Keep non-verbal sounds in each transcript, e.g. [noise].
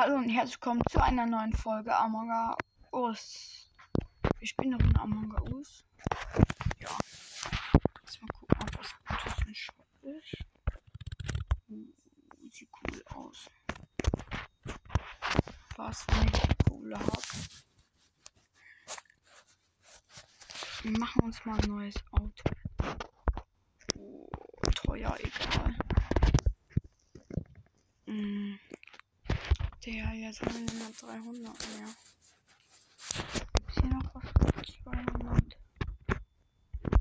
Hallo und herzlich willkommen zu einer neuen Folge Among Us. Ich bin noch in Among Us. Ja. Jetzt mal gucken, ob was Gutes im Shop ist. Uh, sieht cool aus. Was, wenn ich die Kohle habe? Wir machen uns mal ein neues Auto. Oh, teuer, egal. Mm. Der, jetzt haben wir nur 300 mehr. Gibt es hier noch was für 200?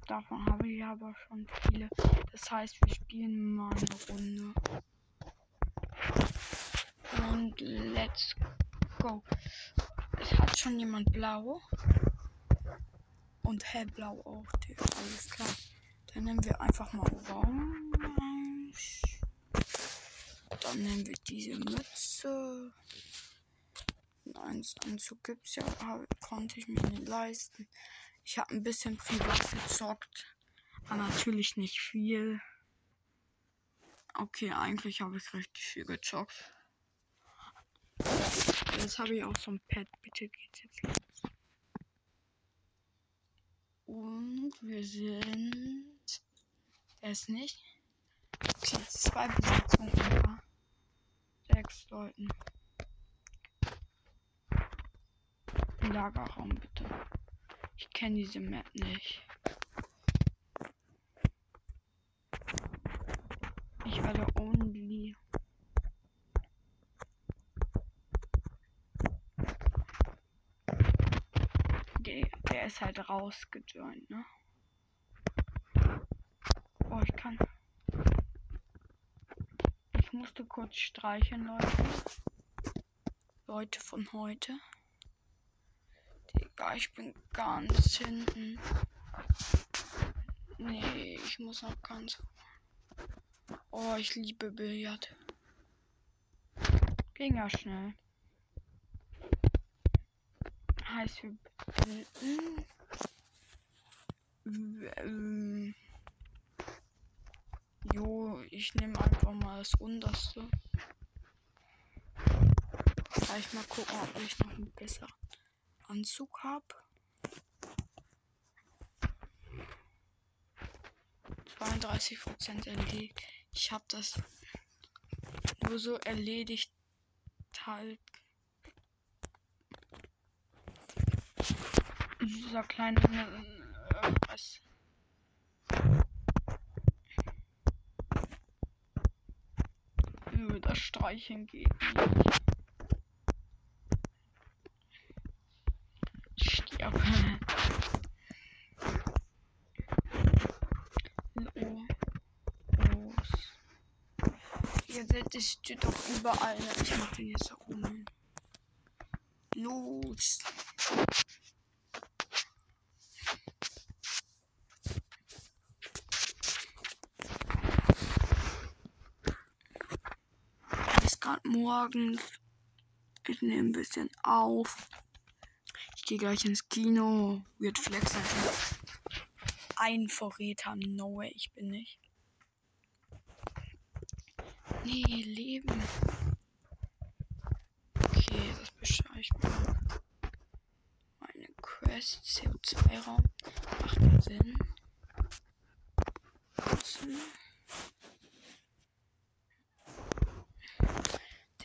Davon habe ich aber schon viele. Das heißt, wir spielen mal eine Runde. Und let's go. Es hat schon jemand blau. Und hellblau auch. Der, alles klar. Dann nehmen wir einfach mal orange. Dann nehmen wir diese Mütze. Nein, Anzug gibt's ja, konnte ich mir nicht leisten. Ich habe ein bisschen privat gezockt. Aber natürlich nicht viel. Okay, eigentlich habe ich richtig viel gezockt. Jetzt habe ich auch so ein Pad. Bitte geht's jetzt los. Und wir sind. Der ist nicht. Okay, zwei Besetzungen sechs Leuten. Lagerraum bitte. Ich kenne diese Map nicht. Ich werde only. Der, der ist halt rausgejoint, ne? Oh, ich kann musste kurz streichen, Leute. Leute von heute. Digga, ich bin ganz hinten. Nee, ich muss noch ganz. Oh, ich liebe Billard. Ging ja schnell. Heißt wir bilden. Jo, ich nehme einfach mal das unterste. Vielleicht mal gucken, ob ich noch einen besseren Anzug habe. 32 Prozent erledigt. Ich habe das nur so erledigt halt. Dieser kleine äh, was das Streichen geht nicht. Stirb. Los. Ihr seht, es steht doch überall. Ich mach den jetzt um. Los. gerade morgens. Ich nehme ein bisschen auf. Ich gehe gleich ins Kino. Wird flexen. Ein Vorräter. No way, ich bin nicht. Nee, Leben. Okay, das mal. Meine Quest, CO2-Raum. Macht Sinn. Nutzen.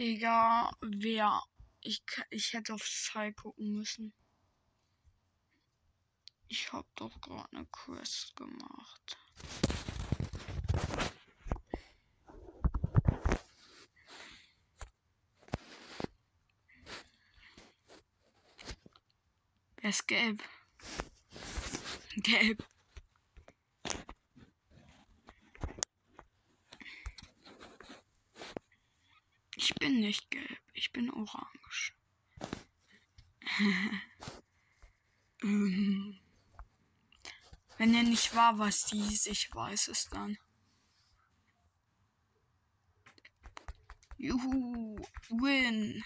Digga, wer. Ich, ich hätte auf Sai gucken müssen. Ich hab doch gerade eine Quest gemacht. Wer ist gelb? Gelb. bin nicht gelb, ich bin orange. [laughs] ähm, wenn er nicht war, was dies, ich weiß es dann. Juhu, win.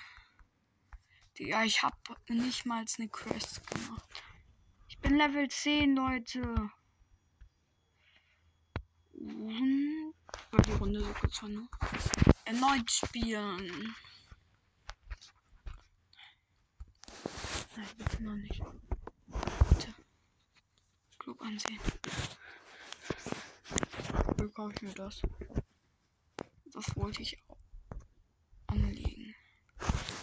Ja, ich hab nicht mal eine Quest gemacht. Ich bin Level 10, Leute. Und die Runde so ne? Erneut spielen. Nein, bitte noch nicht. Bitte. Club ansehen. Wie kaufe ich mir das? Das wollte ich auch anlegen.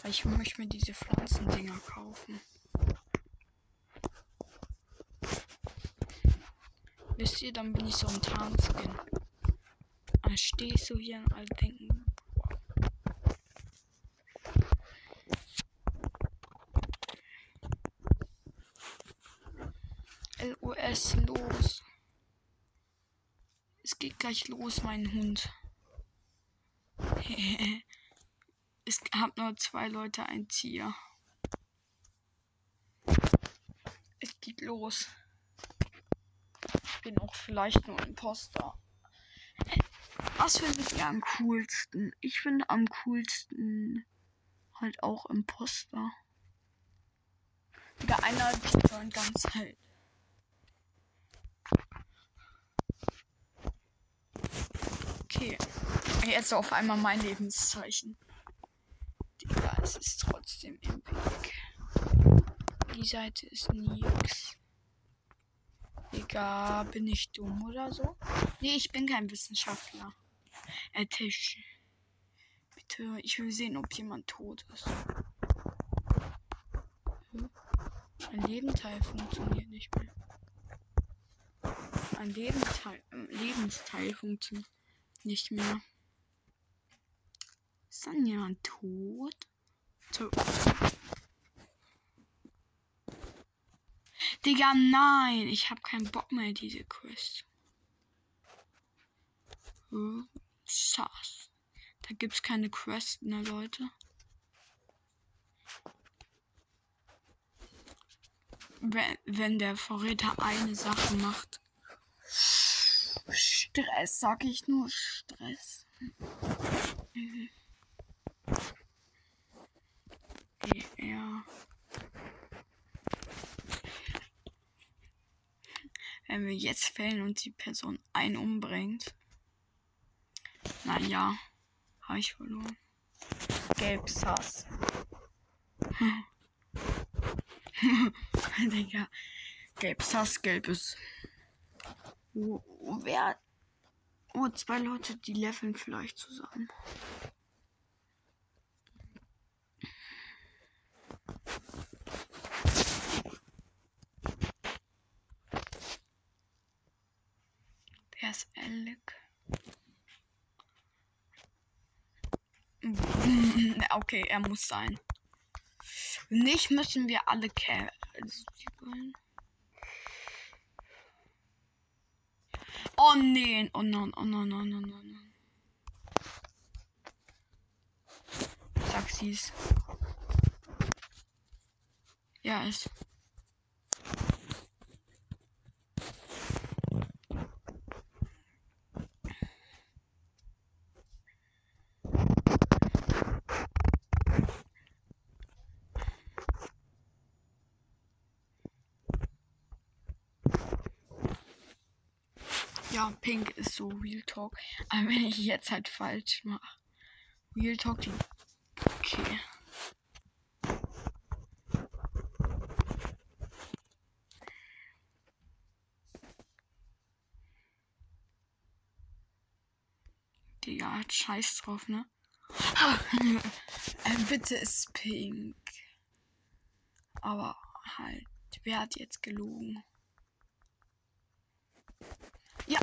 Ich möchte mir diese Pflanzendinger kaufen. Wisst ihr, dann bin ich so ein Tarnskin. Dann stehe ich so hier und alle denken, LOS los. Es geht gleich los, mein Hund. [laughs] es hat nur zwei Leute ein Tier. Es geht los. Ich bin auch vielleicht nur Imposter. Was finde ich am coolsten? Ich finde am coolsten halt auch Imposter. Wieder einer, sollen ganz halt. Okay. Jetzt auf einmal mein Lebenszeichen. Digga, es ist trotzdem im Weg. Die Seite ist nix. Digga, bin ich dumm oder so? Nee, ich bin kein Wissenschaftler. Äh, Tisch. Bitte, ich will sehen, ob jemand tot ist. Hm? Ein Lebensteil funktioniert nicht mehr. Ein Lebensteil, äh, Lebensteil funktioniert nicht mehr. Ist dann jemand tot? So. Digga, nein. Ich habe keinen Bock mehr, diese Quest. Oh, sass. Da gibt's keine Quest, ne, Leute. Wenn, wenn der Verräter eine Sache macht. Stress, sag ich nur Stress. Ja. Wenn wir jetzt fällen und die Person einen umbringt. Naja, habe ich verloren. Gelb Sass. [laughs] Digga. Gelb Sass, gelbes. Oh, wer. Oh, zwei Leute, die leveln vielleicht zusammen. Wer ist Alec? [laughs] okay, er muss sein. Nicht müssen wir alle kämpfen. Oh nee, oh nein, oh nein, oh nein, oh nein. Sag. Ja, ist. Pink ist so Real Talk. Aber wenn ich jetzt halt falsch mache. Real Talk. Okay. Digga, scheiß drauf, ne? [laughs] äh, bitte ist pink. Aber halt, wer hat jetzt gelogen? Ja.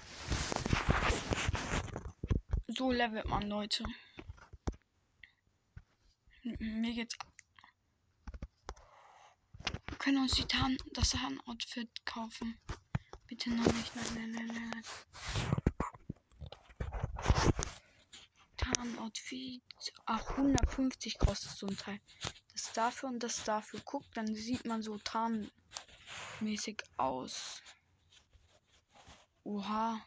So levelt man, Leute. Mir geht's. Wir können uns die Tarn das Tarn-Outfit kaufen. Bitte noch nicht. Nein, nein, nein, nein. Tarn-Outfit. Ach, 150 kostet so ein Teil. Das dafür und das dafür. Guckt, dann sieht man so tarnmäßig aus. Oha.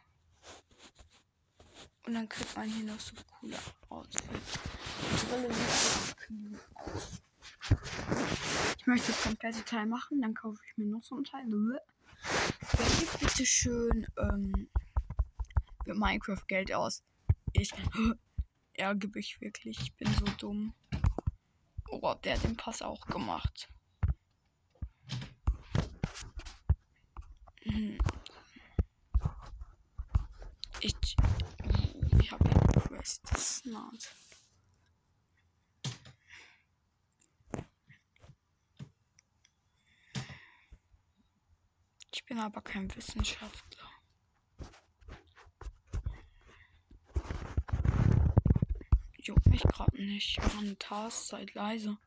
Und dann kriegt man hier noch so coole Outfits. Ich möchte das komplette Teil machen, dann kaufe ich mir noch so ein Teil. Wer gibt bitte schön ähm, mit Minecraft Geld aus. Ich [gasps] ärgere mich wirklich, ich bin so dumm. Oh, der hat den Pass auch gemacht. Hm. Eine Quest. Smart. Ich bin aber kein Wissenschaftler. Juckt mich gerade nicht. Mann, Task, seid leise.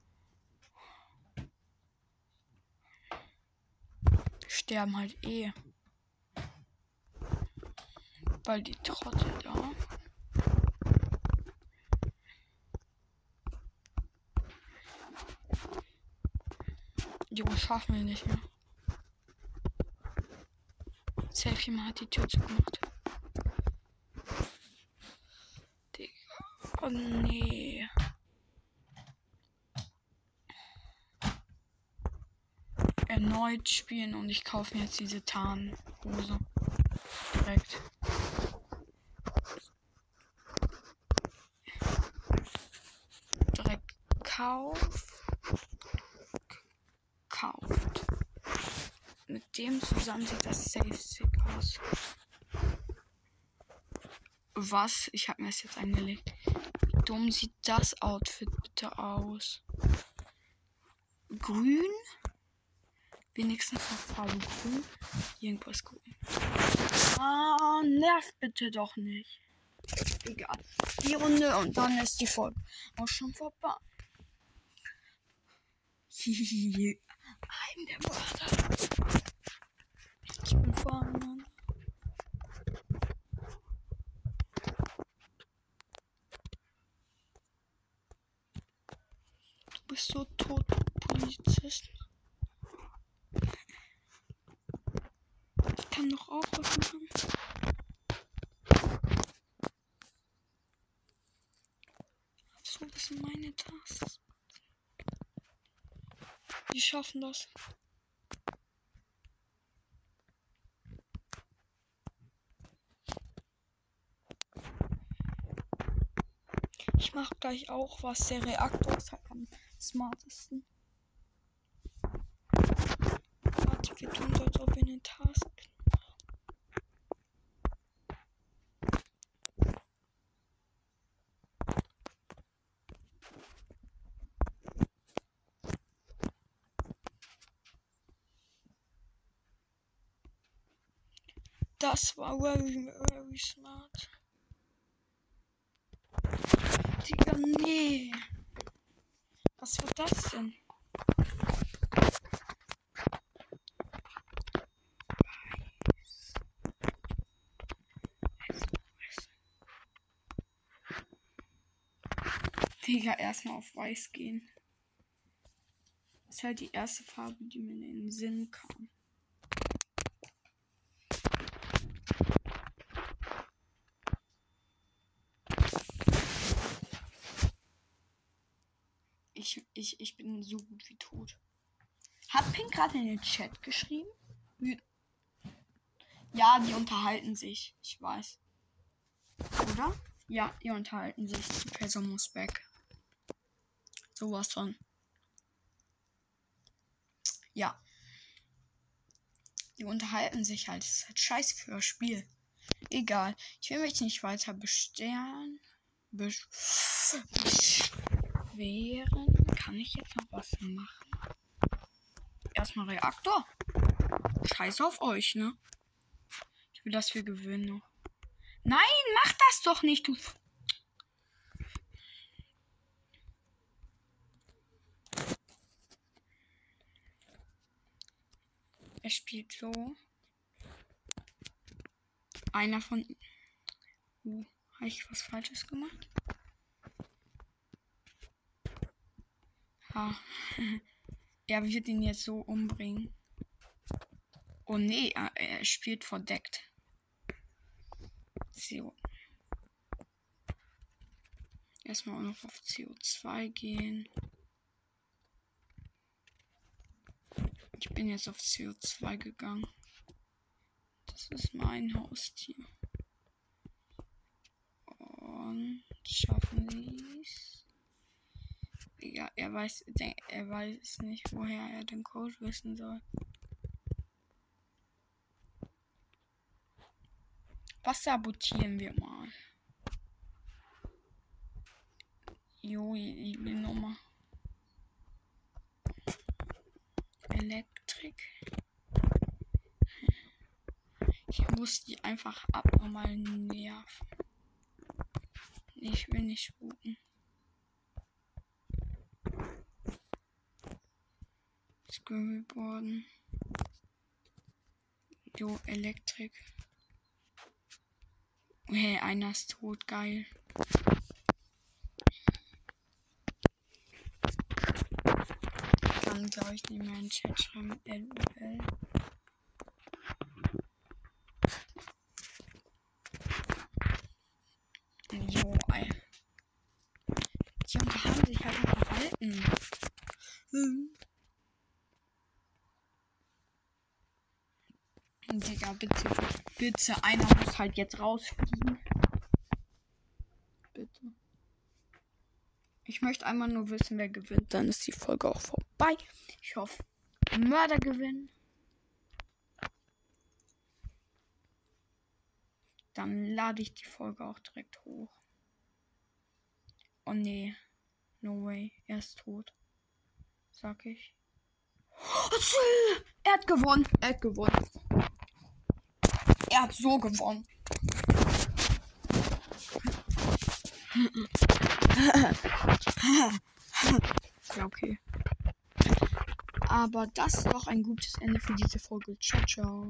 Sterben halt eh. Weil die Trottel da. Jo, schaffen wir nicht mehr. Selfie mal hat die Tür zugemacht. Digga. Oh nee. Erneut spielen und ich kaufe mir jetzt diese Tarnhose. Direkt. Direkt Kauf. Kauft. Mit dem zusammen sieht das safe sick aus. Was? Ich habe mir das jetzt angelegt. Wie dumm sieht das Outfit bitte aus? Grün? Wenigstens noch Farbe grün. Irgendwas grün. Ah, nervt bitte doch nicht. Egal. Die Runde und dann ist die Folge auch schon vorbei. [laughs] I'm der Mörder. Ich bin vorne. Du bist so tot, Polizist. Ich kann doch auch was machen. So, das sind meine Tasks. Die schaffen das. Ich mache gleich auch was. Der Reaktor ist halt am smartesten. Warte, wir tun so, als ob wir einen Task Das war very, very smart. Digga, nee. Was war das denn? Digga, erstmal auf weiß gehen. Das ist halt die erste Farbe, die mir in den Sinn kam. Ich, ich, ich bin so gut wie tot. Hat Pink gerade in den Chat geschrieben? Ja, die unterhalten sich. Ich weiß. Oder? Ja, die unterhalten sich. Professor muss back. Sowas von. Ja. Die unterhalten sich halt. Das ist halt scheiße für das Spiel. Egal. Ich will mich nicht weiter bestellen. Besch beschweren. Kann ich jetzt noch was machen? Erstmal Reaktor. Scheiß auf euch, ne? Ich will, dass wir gewinnen noch. Nein, mach das doch nicht, du. Er spielt so. Einer von. Uh, habe ich was Falsches gemacht? Ha. [laughs] er wird ihn jetzt so umbringen. Oh nee, er, er spielt verdeckt. CO. Erstmal auch noch auf CO2 gehen. Ich bin jetzt auf CO2 gegangen. Das ist mein Haustier. Und schaffen sie es. Ja, er weiß, er weiß nicht, woher er den Code wissen soll. Was sabotieren wir mal? Jo, ich will nochmal. Elektrik. Ich muss die einfach abnormal nerven. Ich will nicht Scribbelboarden. Jo, Elektrik. Hey, einer ist tot, geil. Dann glaube ich nicht mehr in den Chat schreiben. LOL. Jo, ey. Die unterhalten sich halt noch verhalten. Hm. Digga, bitte, bitte, einer muss halt jetzt rausfliegen. Bitte. Ich möchte einmal nur wissen, wer gewinnt. Dann ist die Folge auch vorbei. Ich hoffe, Mörder gewinnen. Dann lade ich die Folge auch direkt hoch. Oh nee. No way. Er ist tot. Sag ich. Er hat gewonnen. Er hat gewonnen. Er hat so gewonnen. ja, okay. Aber das ist doch ein gutes Ende für diese Folge. Ciao, ciao.